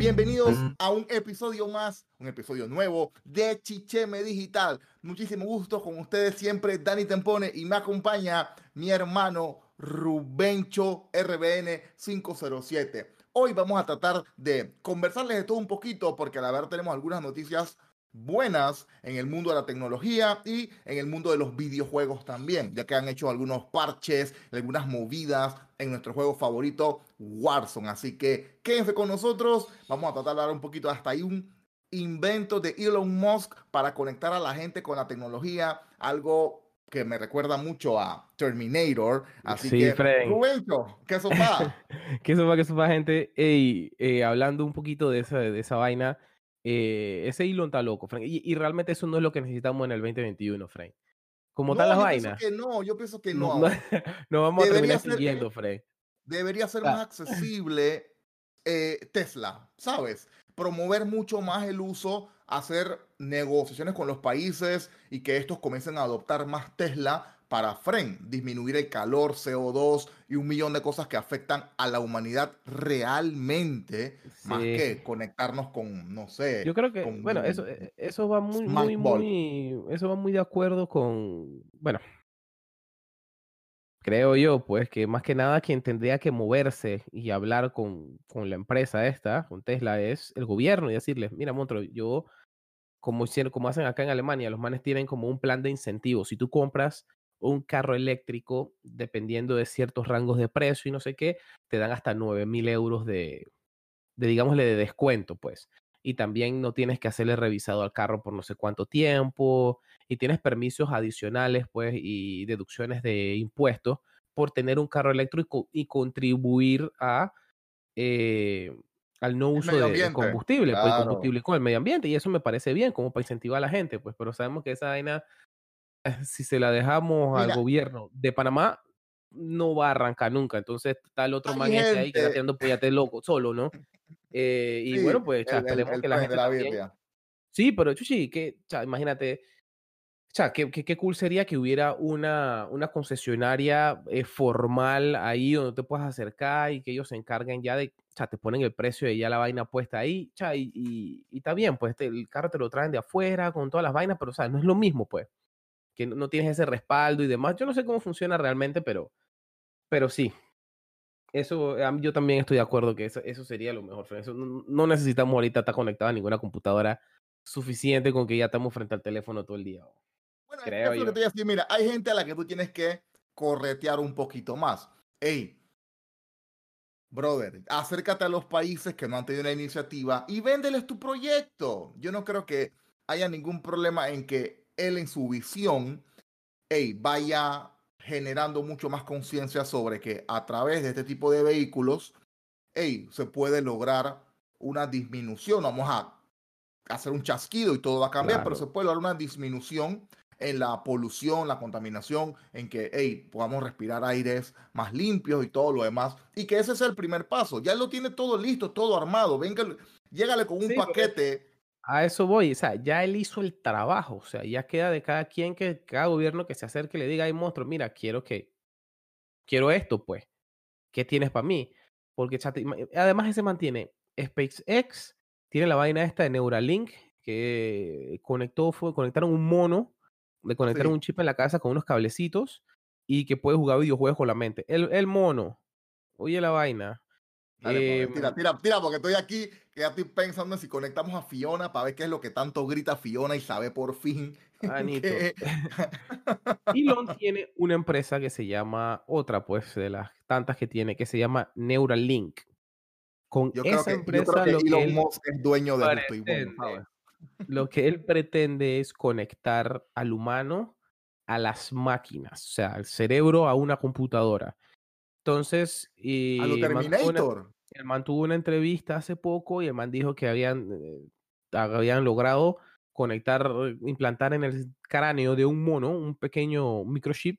Bienvenidos a un episodio más, un episodio nuevo de Chicheme Digital. Muchísimo gusto con ustedes siempre, Dani Tempone, y me acompaña mi hermano Rubencho RBN 507. Hoy vamos a tratar de conversarles de todo un poquito porque a la verdad tenemos algunas noticias buenas en el mundo de la tecnología y en el mundo de los videojuegos también, ya que han hecho algunos parches, algunas movidas en nuestro juego favorito, Warzone. Así que quédense con nosotros, vamos a tratar de dar un poquito hasta ahí un invento de Elon Musk para conectar a la gente con la tecnología, algo que me recuerda mucho a Terminator. Así que, Rubencho, ¿qué sopa? ¿Qué sopa, qué sopa, gente? Ey, eh, hablando un poquito de esa, de esa vaina, eh, ese Elon está loco, Frank. Y, realmente eso no es lo que necesitamos en el 2021, Frank. Como tal las yo vainas. Pienso que no, yo pienso que no. No, vamos a terminar siguiendo, Frank. Debería ser más accesible eh, Tesla, ¿sabes? Promover mucho más el uso, hacer negociaciones con los países y que estos comiencen a adoptar más Tesla para FREN, disminuir el calor, CO2 y un millón de cosas que afectan a la humanidad realmente, más que conectarnos con, no sé. Yo creo que, bueno, eso, eh, eso va muy, muy, muy, eso va muy de acuerdo con, bueno, creo yo, pues, que más que nada quien tendría que moverse y hablar con, con la empresa esta, con Tesla, es el gobierno y decirles, mira, Montro, yo, como, como hacen acá en Alemania, los manes tienen como un plan de incentivos. Si tú compras un carro eléctrico, dependiendo de ciertos rangos de precio y no sé qué, te dan hasta 9 mil euros de, de, digámosle, de descuento, pues. Y también no tienes que hacerle revisado al carro por no sé cuánto tiempo, y tienes permisos adicionales, pues, y deducciones de impuestos por tener un carro eléctrico y contribuir a eh, al no uso de combustible, pues, combustible con el medio ambiente. Y eso me parece bien, como para incentivar a la gente, pues, pero sabemos que esa vaina si se la dejamos al gobierno de Panamá, no va a arrancar nunca. Entonces está el otro man ahí que está haciendo pollate loco solo, ¿no? Eh, y bueno, pues esperemos que la gente. La Sí, pero chuchi, que, imagínate, o qué, qué, cool sería que hubiera una, una concesionaria eh, formal ahí donde te puedas acercar y que ellos se encarguen ya de, o te ponen el precio y ya la vaina puesta ahí, cha, y, y, está bien, pues el carro te lo traen de afuera con todas las vainas, pero o sea, no es lo mismo, pues que no tienes ese respaldo y demás. Yo no sé cómo funciona realmente, pero, pero sí. Eso, yo también estoy de acuerdo que eso, eso sería lo mejor. Eso, no, necesitamos ahorita estar conectados a ninguna computadora suficiente con que ya estamos frente al teléfono todo el día. Bueno, Creo que te voy a decir, mira, hay gente a la que tú tienes que corretear un poquito más. Hey, brother, acércate a los países que no han tenido una iniciativa y véndeles tu proyecto. Yo no creo que haya ningún problema en que él en su visión vaya generando mucho más conciencia sobre que a través de este tipo de vehículos se puede lograr una disminución. Vamos a hacer un chasquido y todo va a cambiar, pero se puede lograr una disminución en la polución, la contaminación, en que hey, podamos respirar aires más limpios y todo lo demás. Y que ese es el primer paso. Ya lo tiene todo listo, todo armado. Venga, llégale con un paquete a eso voy, o sea, ya él hizo el trabajo, o sea, ya queda de cada quien que cada gobierno que se acerque le diga, ay monstruo, mira, quiero que, quiero esto, pues, ¿qué tienes para mí? Porque además se mantiene SpaceX, tiene la vaina esta de Neuralink, que conectó, fue, conectaron un mono, le conectaron un chip en la casa con unos cablecitos y que puede jugar videojuegos con la mente. El, el mono, oye la vaina, Dale, pues, tira, em, tira, tira, porque estoy aquí, que ya estoy pensando en si conectamos a Fiona para ver qué es lo que tanto grita Fiona y sabe por fin. Anito. Elon tiene una empresa que se llama, otra pues de las tantas que tiene, que se llama Neuralink. Con yo esa creo que, empresa, yo creo que Elon Musk es dueño de esto. Lo que él pretende es conectar al humano a las máquinas, o sea, al cerebro a una computadora. Entonces, y a lo Terminator. El man tuvo una entrevista hace poco y el man dijo que habían, eh, habían logrado conectar, implantar en el cráneo de un mono un pequeño microchip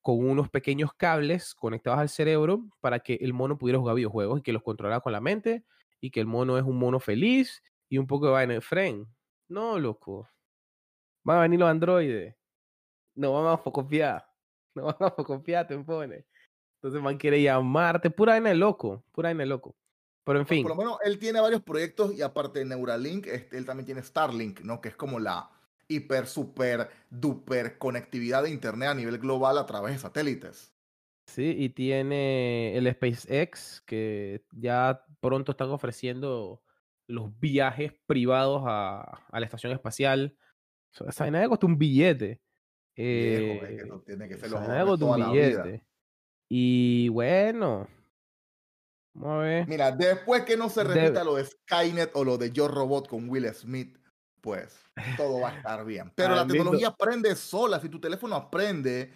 con unos pequeños cables conectados al cerebro para que el mono pudiera jugar videojuegos y que los controlara con la mente y que el mono es un mono feliz y un poco de vaina. Fren, no, loco. Van a venir los androides. No vamos a confiar. No vamos a confiar, te pone. Entonces, man quiere llamarte, pura vaina de loco, pura vaina de loco. Pero en fin. Por lo menos él tiene varios proyectos y aparte de Neuralink, este, él también tiene Starlink, ¿no? Que es como la hiper, super, duper conectividad de Internet a nivel global a través de satélites. Sí, y tiene el SpaceX, que ya pronto están ofreciendo los viajes privados a, la estación espacial. Esa vaina costó un billete. Eh, tiene que ser un billete. Y bueno, vamos a ver. Mira, después que no se repita lo de Skynet o lo de Yo Robot con Will Smith, pues todo va a estar bien. Pero la tecnología aprende sola. Si tu teléfono aprende,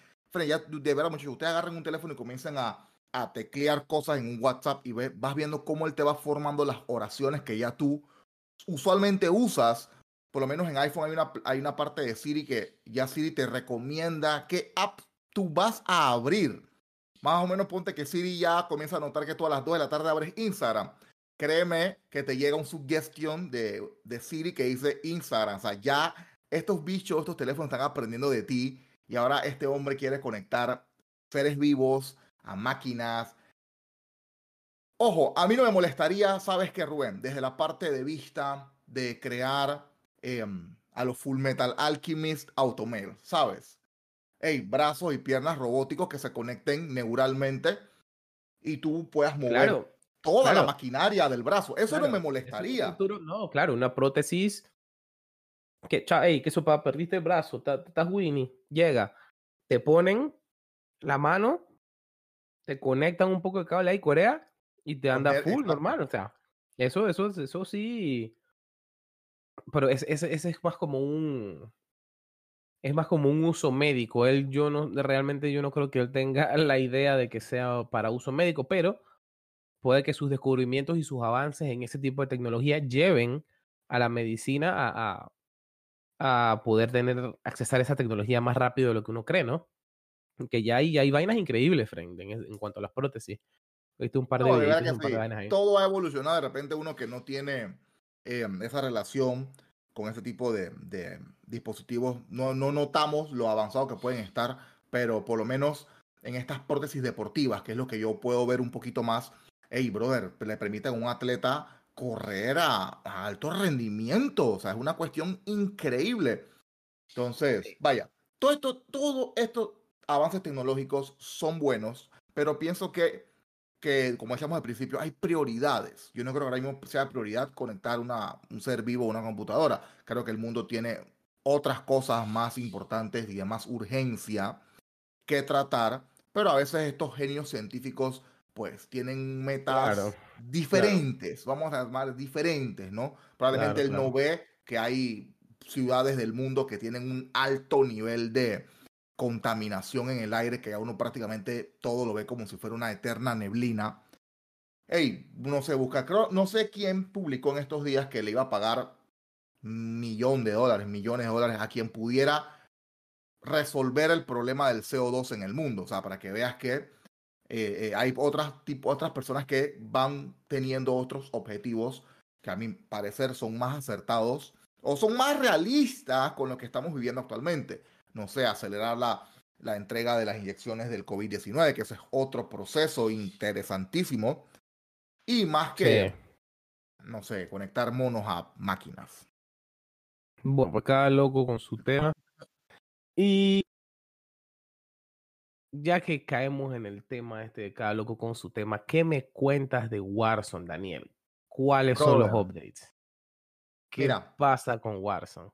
ya de verdad, muchachos, ustedes agarran un teléfono y comienzan a, a teclear cosas en un WhatsApp y vas viendo cómo él te va formando las oraciones que ya tú usualmente usas. Por lo menos en iPhone hay una, hay una parte de Siri que ya Siri te recomienda qué app tú vas a abrir. Más o menos ponte que Siri ya comienza a notar que tú a las 2 de la tarde abres Instagram. Créeme que te llega un suggestion de, de Siri que dice Instagram. O sea, ya estos bichos, estos teléfonos están aprendiendo de ti y ahora este hombre quiere conectar seres vivos a máquinas. Ojo, a mí no me molestaría, ¿sabes qué, Rubén? Desde la parte de vista de crear em, a los Full Metal Alchemist Automail, ¿sabes? Hey, brazos y piernas robóticos que se conecten neuralmente y tú puedas mover toda la maquinaria del brazo. Eso no me molestaría. no, claro, una prótesis que, hey, que eso para perdiste el brazo, estás Winnie, llega, te ponen la mano te conectan un poco de cable ahí, Corea, y te anda full, normal. O sea, eso, eso, eso sí. Pero ese, ese, es más como un. Es más como un uso médico. Él, yo no, realmente yo no creo que él tenga la idea de que sea para uso médico, pero puede que sus descubrimientos y sus avances en ese tipo de tecnología lleven a la medicina a, a, a poder tener, accesar a esa tecnología más rápido de lo que uno cree, ¿no? que ya hay, hay vainas increíbles, friend, en, cuanto a las prótesis. Viste un par de, vainas ahí. Todo ha evolucionado. De repente, uno que no tiene em, esa relación con ese tipo de, de, dispositivos, no, no notamos lo avanzado que pueden estar, pero por lo menos en estas prótesis deportivas, que es lo que yo puedo ver un poquito más, hey, brother, le permiten a un atleta correr a, a, alto rendimiento. O sea, es una cuestión increíble. Entonces, vaya, todo esto, todo esto avances tecnológicos son buenos, pero pienso que, que, como decíamos al principio, hay prioridades. Yo no creo que ahora mismo sea prioridad conectar una, un ser vivo a una computadora. Creo que el mundo tiene otras cosas más importantes y de más urgencia que tratar, pero a veces estos genios científicos pues tienen metas diferentes, vamos a llamar diferentes, ¿no? Probablemente él no ve que hay ciudades del mundo que tienen un alto nivel de, contaminación en el aire, que a uno prácticamente todo lo ve como si fuera una eterna neblina. Hey, no se busca, no sé quién publicó en estos días que le iba a pagar un millón de dólares, millones de dólares a quien pudiera resolver el problema del CO2 en el mundo. O sea, para que veas que eh, eh, hay otras, tipo, otras personas que van teniendo otros objetivos que a mi parecer son más acertados o son más realistas con lo que estamos viviendo actualmente no sé, acelerar la, la entrega de las inyecciones del COVID-19, que ese es otro proceso interesantísimo. Y más que, no sé, conectar monos a máquinas. Bueno, pues cada loco con su tema. Y ya que caemos en el tema este de cada loco con su tema, ¿qué me cuentas de Warzone, Daniel? ¿Cuáles son los updates? ¿Qué pasa con Warzone?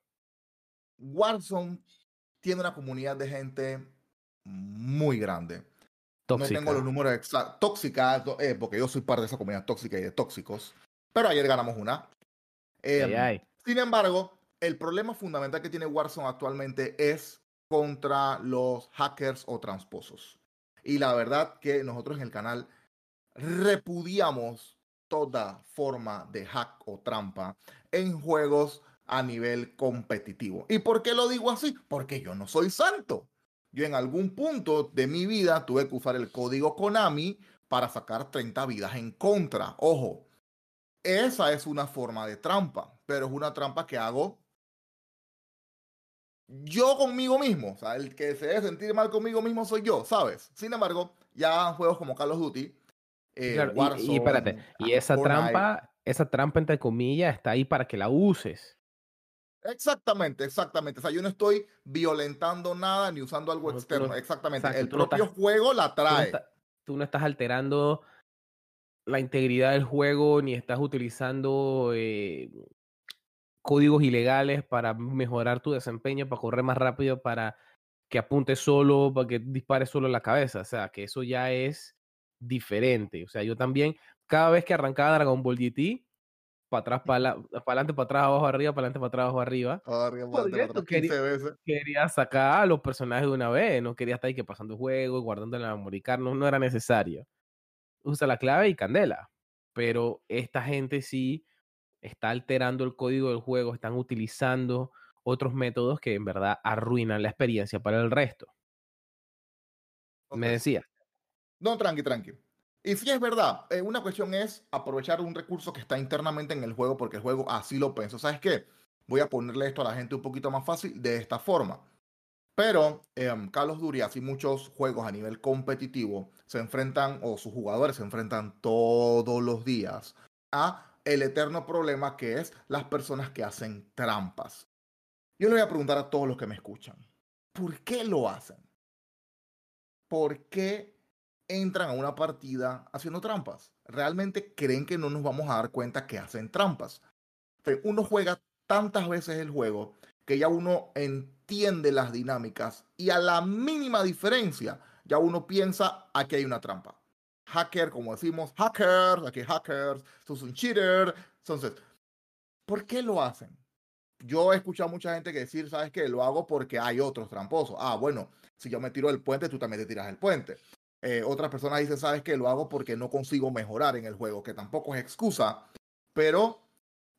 Warzone tiene una comunidad de gente muy grande. Tóxica. No tengo los números exactos. Tóxica, eh, porque yo soy parte de esa comunidad tóxica y de tóxicos. Pero ayer ganamos una. Em, sin embargo, el problema fundamental que tiene Warzone actualmente es contra los hackers o transposos. Y la verdad que nosotros en el canal repudiamos toda forma de hack o trampa en juegos a nivel competitivo. ¿Y por qué lo digo así? Porque yo no soy santo. Yo en algún punto de mi vida tuve que usar el código Konami para sacar 30 vidas en contra. Ojo, esa es una forma de trampa, pero es una trampa que hago yo conmigo mismo. O sea, el que se debe sentir mal conmigo mismo soy yo, ¿sabes? Sin embargo, ya juegos como Call of Duty, eh, y, espérate, y esa trampa, esa trampa entre comillas está ahí para que la uses. Exactamente, exactamente. O sea, yo no estoy violentando nada ni usando algo externo. exactamente. el propio juego la trae. Tú no, estás alterando la integridad del juego ni estás utilizando eh, códigos ilegales para mejorar tu desempeño, para correr más rápido, para que apunte solo, para que dispare solo la cabeza. O sea, que eso ya es diferente. O sea, yo también, cada vez que arrancaba Dragon Ball GT, para atrás, para, adelante, para atrás, abajo, arriba, para adelante, para atrás, abajo, arriba. quería, sacar a los personajes de una vez, no quería estar ahí que pasando el juego, guardando la memory card, no, no era necesario. Usa la clave y candela. Pero esta gente sí está alterando el código del juego, están utilizando otros métodos que en verdad arruinan la experiencia para el resto. Me decía. No, tranqui, tranqui. Y sí es verdad, eh, una cuestión es aprovechar un recurso que está internamente en el juego porque el juego así lo pensó. ¿Sabes qué? Voy a ponerle esto a la gente un poquito más fácil de esta forma. Pero eh, Carlos Durias y muchos juegos a nivel competitivo se enfrentan, o sus jugadores se enfrentan todos los días a el eterno problema que es las personas que hacen trampas. Yo le voy a preguntar a todos los que me escuchan, ¿por qué lo hacen? ¿Por qué entran a una partida haciendo trampas? ¿Realmente creen que no nos vamos a dar cuenta que hacen trampas? Uno juega tantas veces el juego que ya uno entiende las dinámicas y a la mínima diferencia ya uno piensa aquí hay una trampa. Hacker, como decimos, hackers, aquí hackers, sos un cheater. Entonces, ¿por qué lo hacen? Yo he escuchado a mucha gente que decir, ¿sabes qué? Lo hago porque hay otros tramposos. Ah, bueno, si yo me tiro del puente, tú también te tiras el puente. Eh, otras personas dicen, ¿sabes qué? Lo hago porque no consigo mejorar en el juego, que tampoco es excusa, pero,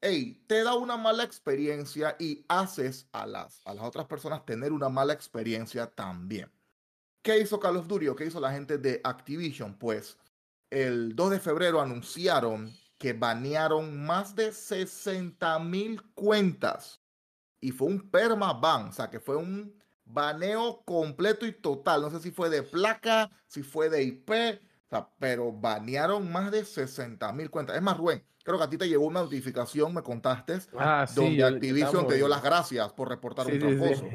hey, te da una mala experiencia y haces a las, a las otras personas tener una mala experiencia también. ¿Qué hizo Call of Duty qué hizo la gente de Activision? Pues el 2 de febrero anunciaron que banearon más de 60 mil cuentas y fue un perma ban, o sea que fue un baneo completo y total. No sé si fue de placa, si fue de IP, o sea, pero banearon más de 60 mil cuentas. Es más, Rubén, creo que a ti te llegó una notificación, me contaste, ah, donde Activision te dio las gracias por reportar un tramposo.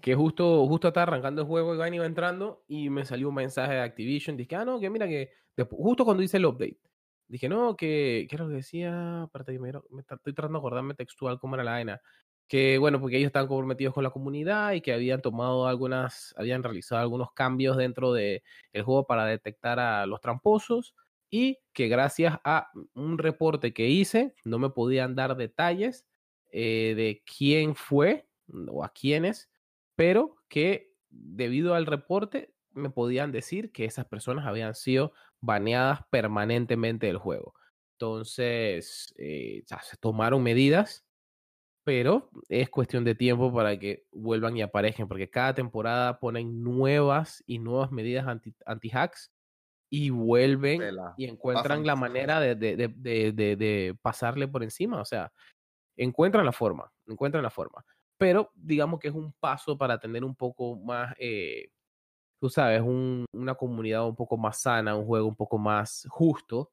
Que justo, justo estaba arrancando el juego, Iván iba entrando y me salió un mensaje de Activision. Dije, ah, no, que mira que justo cuando hice el update, dije, no, que, ¿qué es lo que decía? Aparte, me, me, estoy tratando de acordarme textual cómo era la vaina que bueno, porque ellos están comprometidos con la comunidad y que habían tomado algunas, habían realizado algunos cambios dentro del el juego para detectar a los tramposos y que gracias a un reporte que hice no me podían dar detalles eh, de quién fue o a quiénes, pero que debido al reporte me podían decir que esas personas habían sido baneadas permanentemente del juego. Entonces, eh, se tomaron medidas pero es cuestión de tiempo para que vuelvan y aparezcan, porque cada temporada ponen nuevas y nuevas medidas anti-hacks y vuelven y encuentran la manera de, de, de, de, pasarle por encima, o sea, encuentran la forma, encuentran la forma, pero digamos que es un paso para tener un poco más, eh, tú sabes, un, una comunidad un poco más sana, un juego un poco más justo,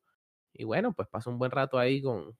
y bueno, pues pasa un buen rato ahí con,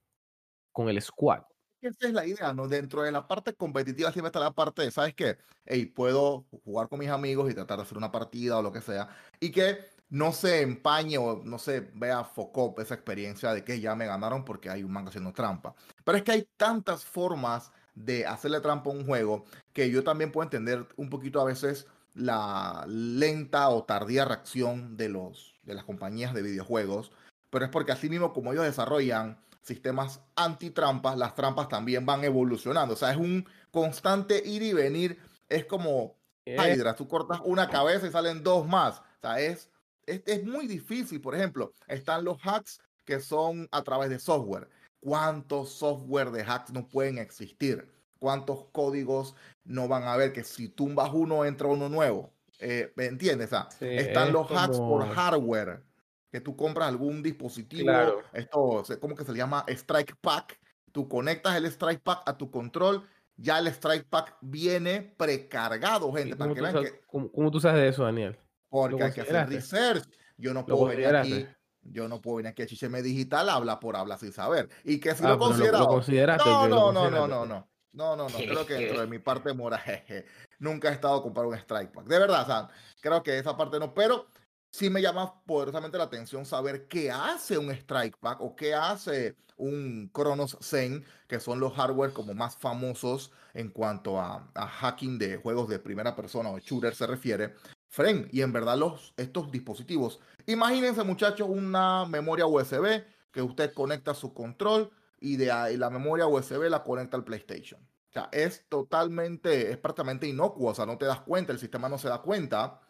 con el squad esa es la idea, ¿no? Dentro de la parte competitiva siempre está la parte de, ¿sabes qué? Hey, puedo jugar con mis amigos y tratar de hacer una partida o lo que sea. Y que no se empañe o no se vea focop esa experiencia de que ya me ganaron porque hay un manga haciendo trampa. Pero es que hay tantas formas de hacerle trampa a un juego que yo también puedo entender un poquito a veces la lenta o tardía reacción de, los, de las compañías de videojuegos. Pero es porque así mismo como ellos desarrollan sistemas antitrampas, las trampas también van evolucionando. O sea, es un constante ir y venir. Es como. Hydra, tú cortas una cabeza y salen dos más. O sea, es, es, muy difícil. Por ejemplo, están los hacks que son a través de software. ¿Cuántos software de hacks no pueden existir? ¿Cuántos códigos no van a haber que si tumbas uno entra uno nuevo? Eh, ¿Me entiendes? O sea, están los hacks por hardware que tú compras algún dispositivo, esto, ¿cómo que se llama? Strike Pack. Tú conectas el Strike Pack a tu control, ya el Strike Pack viene precargado, gente. Para que ¿cómo, tú sabes de eso, Daniel? Porque hay que hacer research. Yo no puedo venir aquí yo no puedo venir aquí a Chicheme Digital habla por habla sin saber. Y que si Ah, lo pero lo- consideraste, No, que no, no, no, no, no. No, no, no. Creo que dentro de mi parte mora, jeje, nunca he estado a comprar un strike pack. De verdad, Sam. Creo que esa parte no. Pero sí me llama poderosamente la atención saber qué hace un strike pack o qué hace un Kronos Zen, que son los hardware como más famosos en cuanto a, hacking de juegos de primera persona o shooter se refiere. Fren, y en verdad los, estos dispositivos, imagínense muchachos una memoria USB que usted conecta a su control y de ahí la memoria USB la conecta al PlayStation. O sea, es totalmente, es prácticamente inocuo, o sea, no te das cuenta, el sistema no se da cuenta.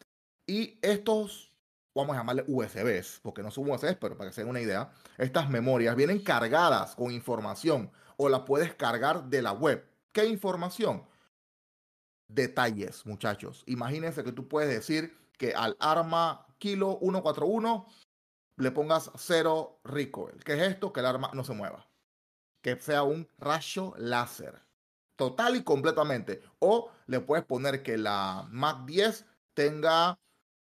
Y estos, vamos a llamarle USBs, porque no son USBs, pero para que se den una idea, estas memorias vienen cargadas con información o la puedes cargar de la web. ¿Qué información? Detalles, muchachos. Imagínense que tú puedes decir que al arma kilo 141 le pongas cero recoil. ¿Qué es esto? Que el arma no se mueva. Que sea un rayo láser. Total y completamente. O le puedes poner que la Mac 10 tenga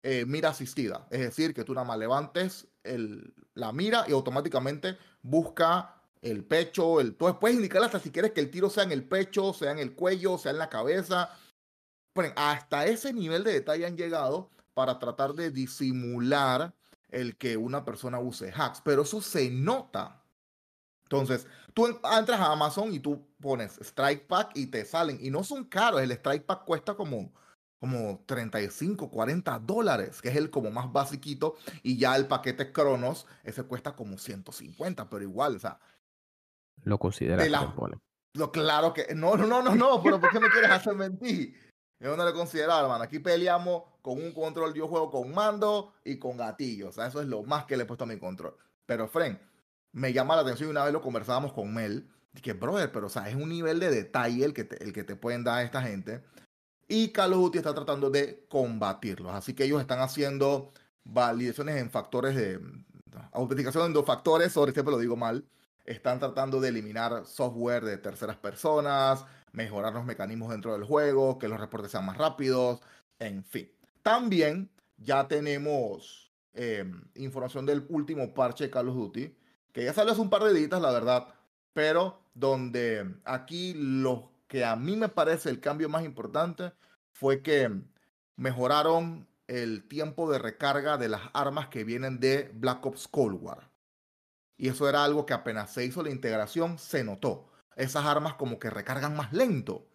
eh, mira asistida. Es decir, que tú nada más levantes la mira y automáticamente busca el pecho. El, tú puedes indicar hasta si quieres que el tiro sea en el pecho, sea en el cuello, sea en la cabeza. Hasta ese nivel de detalle han llegado para tratar de disimular el que una persona use hacks. Pero eso se nota. Entonces, tú en- entras a Amazon y tú pones Strike Pack y te salen. Y no son caros. El Strike Pack cuesta como, como 35, 40 dólares, que es el como más basiquito. Y ya el paquete Cronos, ese cuesta como 150, pero igual, o sea, Lo consideraste, la- lo claro que. No, no, no, no, no, pero ¿por qué me quieres hacer mentir? Yo no le considero, hermano. Aquí peleamos con un control, yo juego con mando y con gatillo. O sea, eso es lo más que le he puesto a mi control. Pero, Fren, me llama la atención y una vez lo conversábamos con Mel. Que, brother, pero, o sea, es un nivel de detalle el que te, el que te pueden dar esta gente. Y Call of Duty está tratando de combatirlos. Así que ellos están haciendo validaciones en factores de. Autenticación en dos factores, sobre siempre lo digo mal están tratando de eliminar software de terceras personas, mejorar los mecanismos dentro del juego, que los reportes sean más rápidos, en fin. También ya tenemos eh, información del último parche de Call of Duty, que ya salió hace un par de días, la verdad, pero donde aquí lo que a mí me parece el cambio más importante fue que mejoraron el tiempo de recarga de las armas que vienen de Black Ops Cold War. Y eso era algo que apenas se hizo la integración, se notó. Esas armas como que recargan más lento.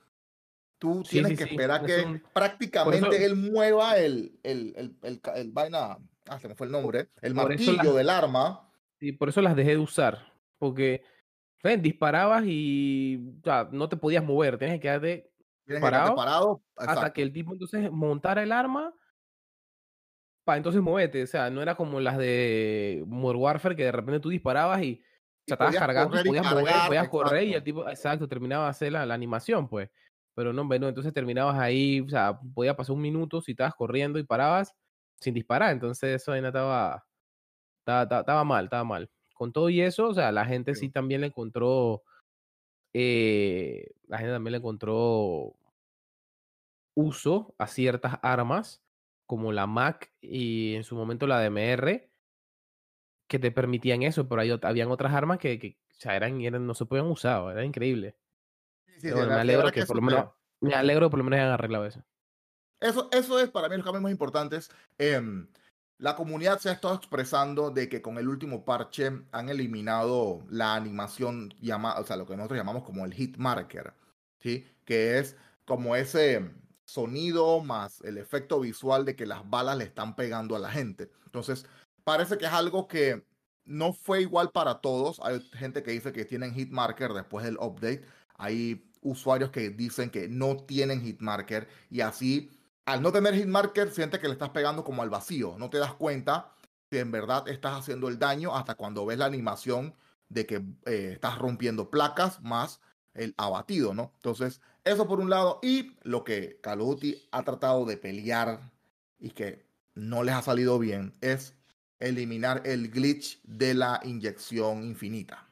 Tú Sí, tienes sí, que esperar es que un- prácticamente eso- él mueva el, el, el, el el vaina, ah, se me fue el nombre, el por martillo las- del arma. Y por eso las dejé de usar. Porque, ven, disparabas y o sea, no te podías mover. Tenías que quedarte Tienes que quedarte parado parado. hasta que el tipo entonces montara el arma para entonces moverte. O sea, no era como las de Modern Warfare que de repente tú disparabas y sea, estabas cargando, y podías mover, cargar, podías correr y el tipo, exacto, terminaba de hacer la, la animación, pues. Pero no, hombre, no, entonces terminabas ahí, o sea, podía pasar un minuto si estabas corriendo y parabas sin disparar. Entonces eso ahí no estaba, estaba, estaba- estaba mal, estaba mal. Con todo y eso, o sea, la gente sí también le encontró, eh, la gente también le encontró uso a ciertas armas, como la Mac y en su momento la DMR, que te permitían eso, pero hay, habían otras armas que, que, o sea, eran, eran- no se podían usar, era increíble. Sí, sí, bueno, me alegro que, que por lo menos, me alegro por lo menos hayan arreglado eso. Eso, eso es para mí los cambios más importantes. Em, la comunidad se ha estado expresando de que con el último parche han eliminado la animación, llama, o sea, lo que nosotros llamamos como el hit marker, ¿sí? Que es como ese sonido más el efecto visual de que las balas le están pegando a la gente. Entonces, parece que es algo que no fue igual para todos. Hay gente que dice que tienen hit marker después del update. Hay usuarios que dicen que no tienen hit marker y así al no tener hitmarker, siente que le estás pegando como al vacío. No te das cuenta si en verdad estás haciendo el daño hasta cuando ves la animación de que eh, estás rompiendo placas más el abatido, ¿no? Entonces, eso por un lado. Y lo que Call of Duty ha tratado de pelear y que no les ha salido bien es eliminar el glitch de la inyección infinita.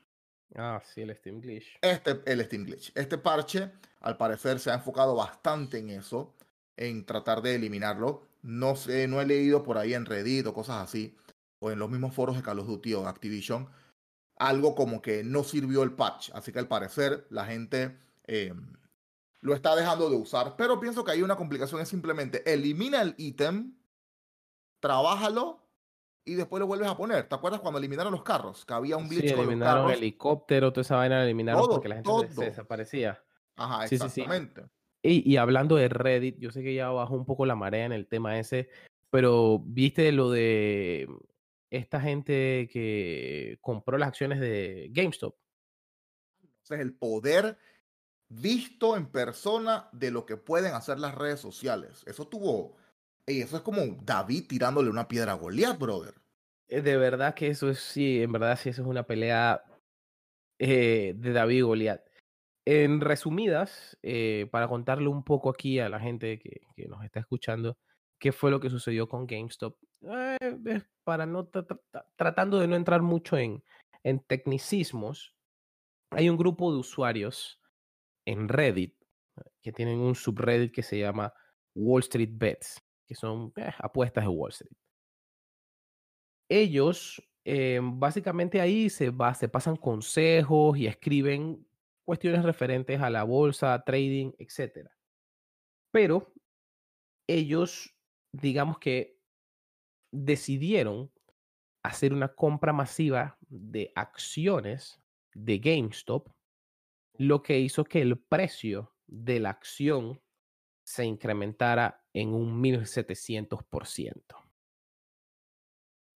Ah, sí, el Steam Glitch. Este, el Steam Glitch. Este parche, al parecer, se ha enfocado bastante en eso, en tratar de eliminarlo. No sé, no he leído por ahí en Reddit o cosas así, o en los mismos foros de Call of Duty o Activision, algo como que no sirvió el patch. Así que al parecer la gente eh, lo está dejando de usar. Pero pienso que hay una complicación, es simplemente elimina el ítem, trabájalo y después lo vuelves a poner. ¿Te acuerdas cuando eliminaron los carros? Que había un glitch Sí, con los eliminaron carros. helicóptero, toda esa vaina la eliminaron Todo, porque la gente se desaparecía. Ajá, sí, sí. Y, y hablando de Reddit, yo sé que ya bajó un poco la marea en el tema ese, pero viste lo de esta gente que compró las acciones de GameStop. Entonces, el poder visto en persona de lo que pueden hacer las redes sociales. Eso tuvo. ey, eso es como David tirándole una piedra a Goliat, brother. Eh, De verdad que eso es, sí, en verdad sí, eso es una pelea eh, de David y Goliat. En resumidas, eh, para contarle un poco aquí a la gente que, nos está escuchando, qué fue lo que sucedió con GameStop. Eh, para no tra- tra- tra- tratando de no entrar mucho en, en tecnicismos, hay un grupo de usuarios en Reddit que tienen un subreddit que se llama Wall Street Bets, que son eh, apuestas de Wall Street ellos básicamente ahí se, va, se pasan consejos y escriben cuestiones referentes a la bolsa, trading, etc. Pero ellos, digamos que decidieron hacer una compra masiva de acciones de GameStop, lo que hizo que el precio de la acción se incrementara en un 1700%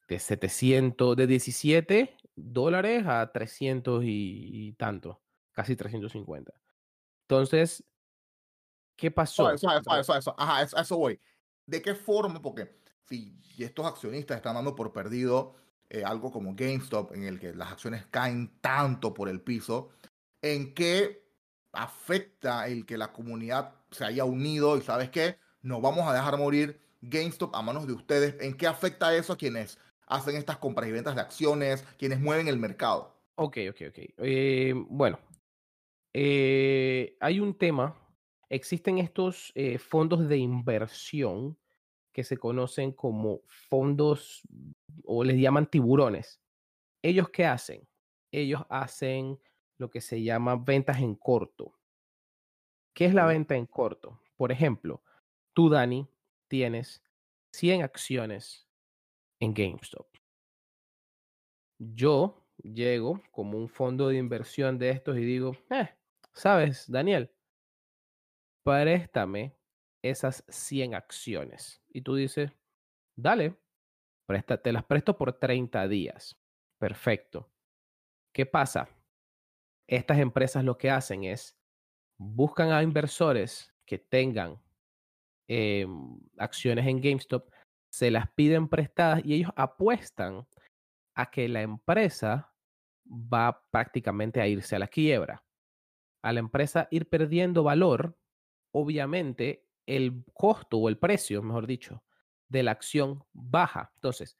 de 700, de 17 dólares a 300 y, y tanto, casi 350. Entonces, ¿qué pasó? Suave, suave, suave. Ajá, eso, eso voy. ¿De qué forma? Porque si estos accionistas están dando por perdido eh, algo como GameStop, en el que las acciones caen tanto por el piso, ¿en qué afecta el que la comunidad se haya unido y sabes qué? Nos vamos a dejar morir GameStop a manos de ustedes. ¿En qué afecta eso a quienes hacen estas compras y ventas de acciones, quienes mueven el mercado? Ok, ok, ok. Eh, bueno, eh, hay un tema. Existen estos eh, fondos de inversión que se conocen como fondos o les llaman tiburones. ¿Ellos qué hacen? Ellos hacen lo que se llama ventas en corto. ¿Qué es la venta en corto? Por ejemplo, tú, Dani, tienes 100 acciones en GameStop. Yo llego como un fondo de inversión de estos y digo, eh, sabes, Daniel, préstame esas 100 acciones. Y tú dices, dale, presta, te las presto por 30 días. Perfecto. ¿Qué pasa? Estas empresas lo que hacen es buscan a inversores que tengan em, acciones en GameStop, se las piden prestadas y ellos apuestan a que la empresa va prácticamente a irse a la quiebra. A la empresa ir perdiendo valor, obviamente el costo o el precio, mejor dicho, de la acción baja. Entonces,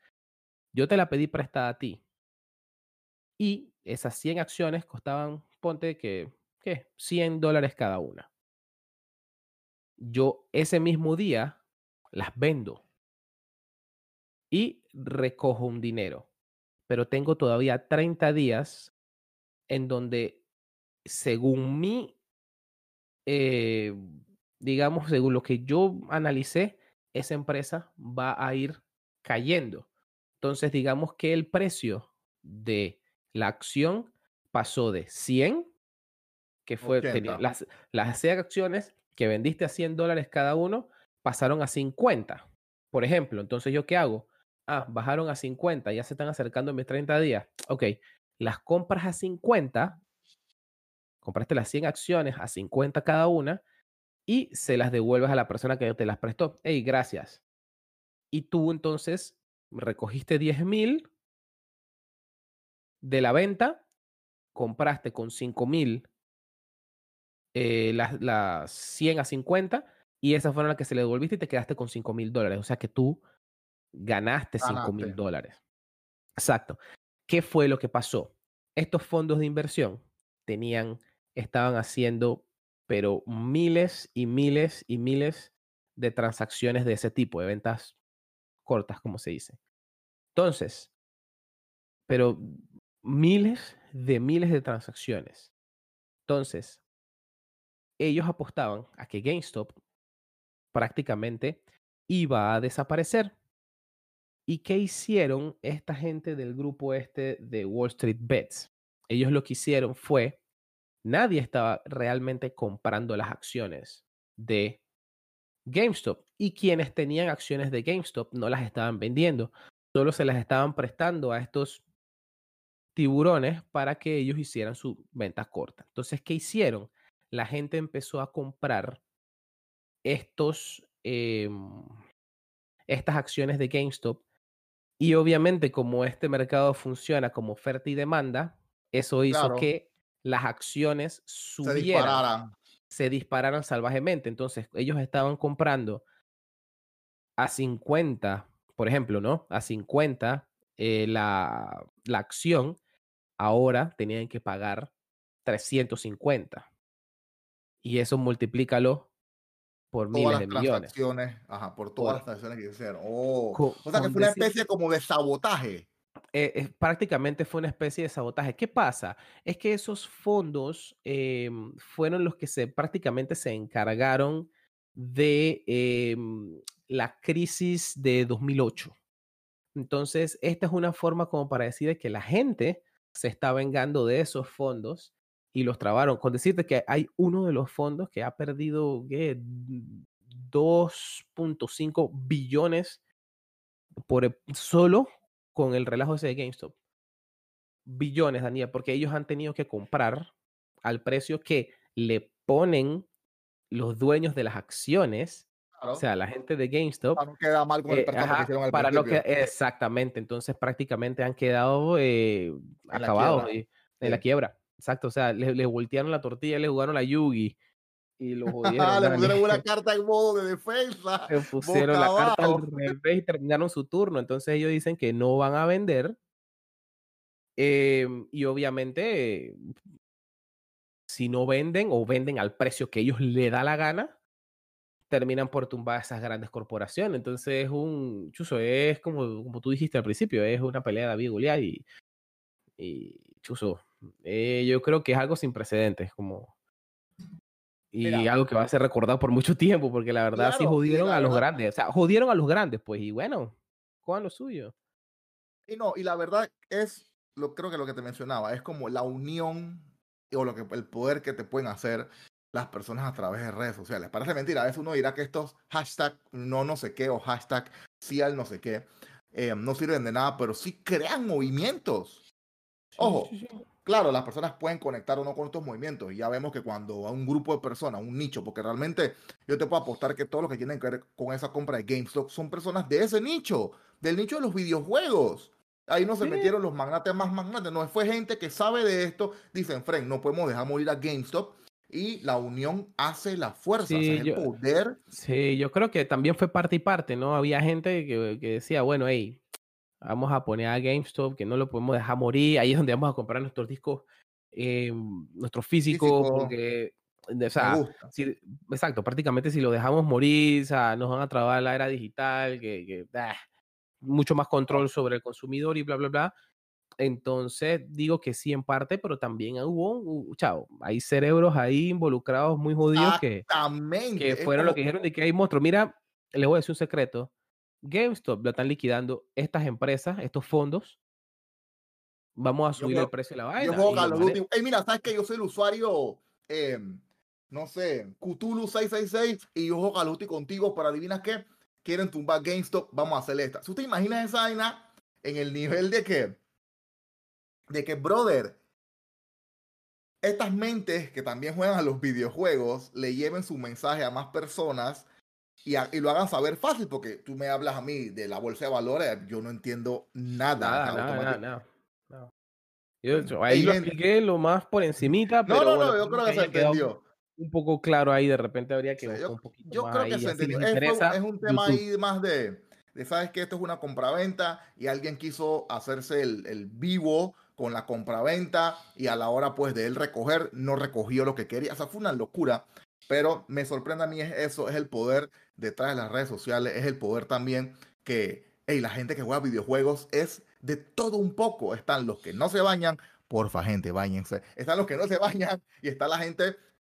yo te la pedí prestada a ti y esas 100 acciones costaban, ponte que, ¿qué? 100 dólares cada una. Yo ese mismo día las vendo y recojo un dinero, pero tengo todavía 30 días en donde, según mi, eh, digamos, según lo que yo analicé, esa empresa va a ir cayendo. Entonces, digamos que el precio de la acción pasó de 100, que fue, tenía 80. las, las 100 acciones que vendiste a 100 dólares cada uno, pasaron a 50. Por ejemplo, entonces, ¿yo qué hago? Ah, bajaron a 50, ya se están acercando mis 30 días. Ok, las compras a 50, compraste las 100 acciones a 50 cada una y se las devuelves a la persona que te las prestó. Hey, gracias. Y tú entonces recogiste 10 mil de la venta, compraste con 5 mil eh, las, las 100 a 50 y esas fueron las que se le devolviste y te quedaste con 5 mil dólares. O sea que tú ganaste 5 mil dólares. Exacto. ¿Qué fue lo que pasó? Estos fondos de inversión tenían, estaban haciendo, pero miles y miles y miles de transacciones de ese tipo, de ventas cortas, como se dice. Entonces, pero miles de miles de transacciones. Entonces, ellos apostaban a que GameStop prácticamente iba a desaparecer. ¿Y qué hicieron esta gente del grupo este de Wall Street Bets? Ellos lo que hicieron fue, nadie estaba realmente comprando las acciones de GameStop y quienes tenían acciones de GameStop no las estaban vendiendo, solo se las estaban prestando a estos tiburones para que ellos hicieran su venta corta. Entonces, ¿qué hicieron? La gente empezó a comprar estos, em, estas acciones de GameStop y obviamente como este mercado funciona como oferta y demanda, eso hizo que las acciones subieran, se dispararan. salvajemente. Entonces, ellos estaban comprando a 50, por ejemplo, ¿no? A 50 eh, la, la acción ahora tenían que pagar 350. Y eso multiplícalo por miles de millones. Ajá, por todas las transacciones que hicieron. Oh, o sea que fue una especie como de sabotaje. Eh, prácticamente fue una especie de sabotaje. ¿Qué pasa? Es que esos fondos em, fueron los que se prácticamente se encargaron de em, la crisis de 2008. Entonces, esta es una forma como para decir que la gente se está vengando de esos fondos y los trabaron. Con decirte que hay uno de los fondos que ha perdido 2.5 billones por e, solo con el relajo ese de GameStop. Billones, Daniel, porque ellos han tenido que comprar al precio que le ponen los dueños de las acciones o sea, la gente de GameStop. Para no mal con el eh, que hicieron al para no que, Exactamente. Entonces, prácticamente han quedado eh, acabados en la quiebra. Exacto. O sea, le, voltearon la tortilla, le jugaron la Yugi. Y lo jodieron. le pusieron una carta en modo de defensa. Le pusieron la carta al revés y terminaron su turno. Entonces, ellos dicen que no van a vender. Em, y obviamente, si no venden o venden al precio que ellos le da la gana, terminan por tumbar esas grandes corporaciones. Entonces es un, chuso, es como, como tú dijiste al principio, es una pelea de David Goliat y, y chuso, eh, yo creo que es algo sin precedentes, como... Y algo que va a ser recordado por mucho tiempo, porque la verdad sí jodieron a los grandes, o sea, jodieron a los grandes, pues, y bueno, con lo suyo. Y no, y la verdad es, lo creo que lo que te mencionaba, es como la unión o lo que el poder que te pueden hacer las personas a través de redes sociales. Parece mentira, a veces uno dirá que estos hashtag no no sé qué o hashtag sí al no sé qué eh, no sirven de nada, pero sí crean movimientos. Ojo, claro, las personas pueden conectar o no con estos movimientos y ya vemos que cuando a un grupo de personas, un nicho, porque realmente yo te puedo apostar que todo lo que tienen que ver con esa compra de GameStop son personas de ese nicho, del nicho de los videojuegos. Ahí no se metieron los magnates más magnates, no fue gente que sabe de esto, dicen, Frank, no podemos dejar morir a GameStop y la unión hace la fuerza, sí, el poder. Sí, yo creo que también fue parte y parte, ¿no? Había gente que, que, decía, bueno, hey, vamos a poner a GameStop, que no lo podemos dejar morir, ahí es donde vamos a comprar nuestros discos, eh, nuestros físicos, porque, o sea, exacto, prácticamente si lo dejamos morir, o sea, nos van a trabar la era digital, que, que ah, mucho más control sobre el consumidor y bla, bla, bla. Entonces, digo que sí en parte, pero también hubo, chao, hay cerebros ahí involucrados muy jodidos que, que fueron lo que dijeron de que hay monstruos. Mira, les voy a decir un secreto. GameStop lo están liquidando estas empresas, estos fondos. Vamos a subir el precio de la vaina. Yo mira, ¿sabes que Yo soy el usuario, em, no sé, Cthulhu 666 y yo juego Call contigo, pero adivinas qué? Quieren tumbar GameStop, vamos a hacer esta. Si usted imagina esa vaina en el nivel de que de que, brother, estas mentes que también juegan a los videojuegos le lleven su mensaje a más personas y, y, lo hagan saber fácil, porque tú me hablas a mí de la bolsa de valores, yo no entiendo nada. Nada, nada, nada, Yo, ahí lo expliqué lo más por encimita, pero no, no, no, yo creo que se entendió. Un poco claro ahí, de repente habría que yo, un poquito yo creo que se entendió. Es, es, un tema ahí más de, de, sabes que esto es una compraventa y alguien quiso hacerse el, el vivo con la compraventa y a la hora pues de él recoger no recogió lo que quería. O sea, fue una locura. Pero me sorprende a mí es eso, es el poder detrás de las redes sociales, es el poder también que hey, la gente que juega videojuegos es de todo un poco. Están los que no se bañan, porfa, gente, bañense. Están los que no se bañan y está la gente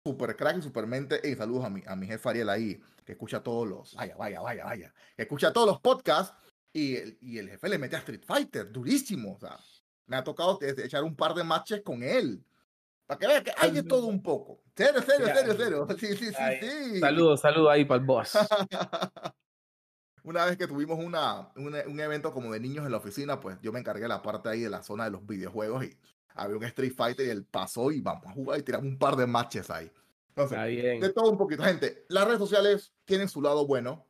super crack y super mente. Y saludos a mi, a mi jefe Ariel ahí, que escucha todos los, vaya, vaya, vaya, vaya, que escucha todos los podcasts y el, y el jefe le mete a Street Fighter, durísimo. O sea, me ha tocado echar un par de matches con él. Para que vean que hay de todo un poco. Serio, serio, serio, serio. Sí, sí, sí, sí. Saludos, saludos ahí para el boss. una vez que tuvimos una, un evento como de niños en la oficina, pues yo me encargué de la parte ahí de la zona de los videojuegos y había un Street Fighter y él pasó y vamos a jugar y tiramos un par de matches ahí. Entonces, de todo un poquito. Gente, las redes sociales tienen su lado bueno.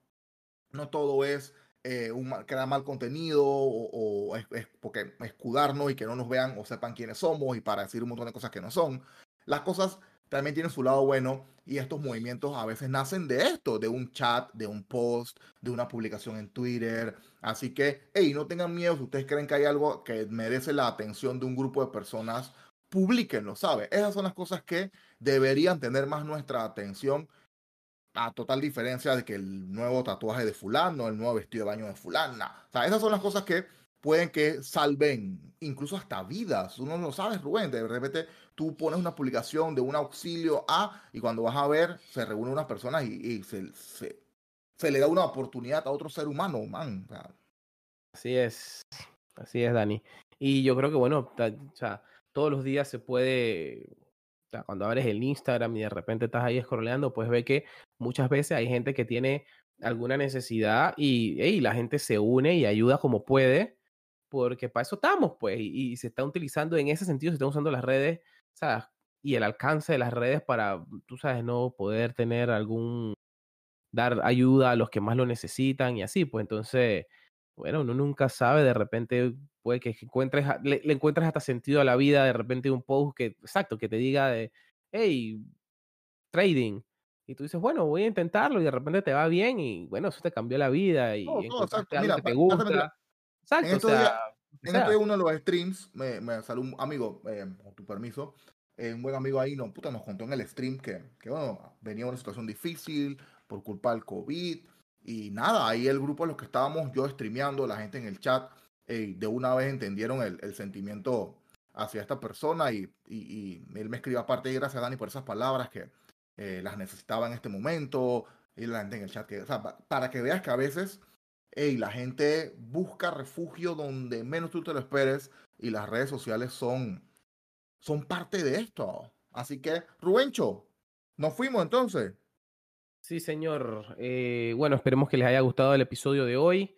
No todo es eh, un, crear mal contenido o, es, porque escudarnos y que no nos vean o sepan quiénes somos y para decir un montón de cosas que no son. Las cosas también tienen su lado bueno y estos movimientos a veces nacen de esto, de un chat, de un post, de una publicación en Twitter. Así que, hey, no tengan miedo, si ustedes creen que hay algo que merece la atención de un grupo de personas, publíquenlo, ¿sabe? Esas son las cosas que deberían tener más nuestra atención a total diferencia de que el nuevo tatuaje de fulano, el nuevo vestido de baño de fulana. O sea, esas son las cosas que pueden que salven incluso hasta vidas. Uno no lo sabe, Rubén. De repente tú pones una publicación de un auxilio A y cuando vas a ver, se reúnen unas personas y, se, se, le da una oportunidad a otro ser humano, man. Así es. Así es, Dani. Y yo creo que, bueno, o sea, todos los días se puede cuando abres el Instagram y de repente estás ahí scrolleando, pues ve que muchas veces hay gente que tiene alguna necesidad y la gente se une y ayuda como puede porque para eso estamos, pues, y, se está utilizando en ese sentido, se están usando las redes, ¿sabes? Y el alcance de las redes para, tú sabes, no poder tener algún, dar ayuda a los que más lo necesitan y así, pues entonces, bueno, uno nunca sabe, de repente puede que encuentres, le, encuentres hasta sentido a la vida, de repente un post que, exacto, que te diga de, hey, trading, y tú dices, bueno, voy a intentarlo y de repente te va bien y bueno, eso te cambió la vida y encontraste algo que te gusta. Exacto. En estos, días, uno de los streams, me, me salió un amigo, eh, con tu permiso, eh, un buen amigo ahí, no, puta, nos contó en el stream que, que, bueno, venía una situación difícil por culpa del COVID. Y nada, ahí el grupo de los que estábamos, yo streameando, la gente en el chat, eh, de una vez entendieron el, sentimiento hacia esta persona y, él me escribió aparte y gracias a Dani por esas palabras que las necesitaba en este momento y la gente en el chat para que veas que a veces la gente busca refugio donde menos tú te lo esperes y las redes sociales son, son parte de esto. Así que, Rubencho, nos fuimos entonces. Sí, señor. Eh, bueno, esperemos que les haya gustado el episodio de hoy.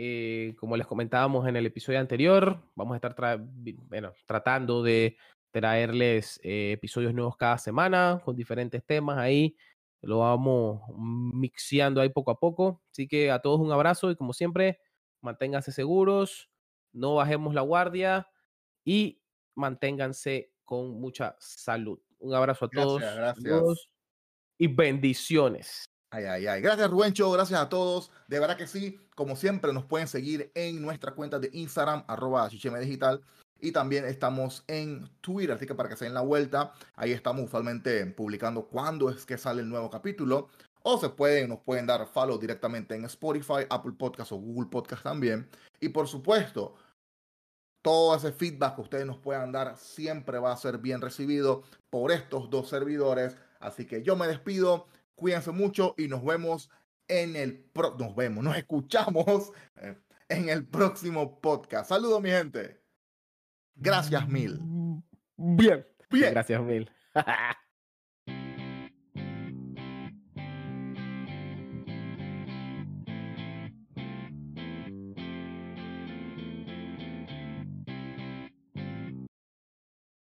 Eh, como les comentábamos en el episodio anterior, vamos a estar bueno, tratando de traerles eh, episodios nuevos cada semana con diferentes temas ahí lo vamos mixeando ahí poco a poco. Así que a todos un abrazo y como siempre, manténganse seguros, no bajemos la guardia y manténganse con mucha salud. Un abrazo a todos. Gracias. Y bendiciones. Ay, ay, ay. Gracias, Rubencho. Gracias a todos. De verdad que sí. Como siempre, nos pueden seguir en nuestra cuenta de Instagram, arroba. Y también estamos en Twitter, así que para que se den la vuelta, ahí estamos usualmente publicando cuándo es que sale el nuevo capítulo. O se pueden, nos pueden dar follow directamente en Spotify, Apple Podcast o Google Podcast también. Y por supuesto, todo ese feedback que ustedes nos puedan dar siempre va a ser bien recibido por estos dos servidores. Así que yo me despido, cuídense mucho y nos vemos en el pro nos vemos, nos escuchamos en el próximo podcast. Saludos mi gente. Gracias mil. Bien. Bien. Gracias mil.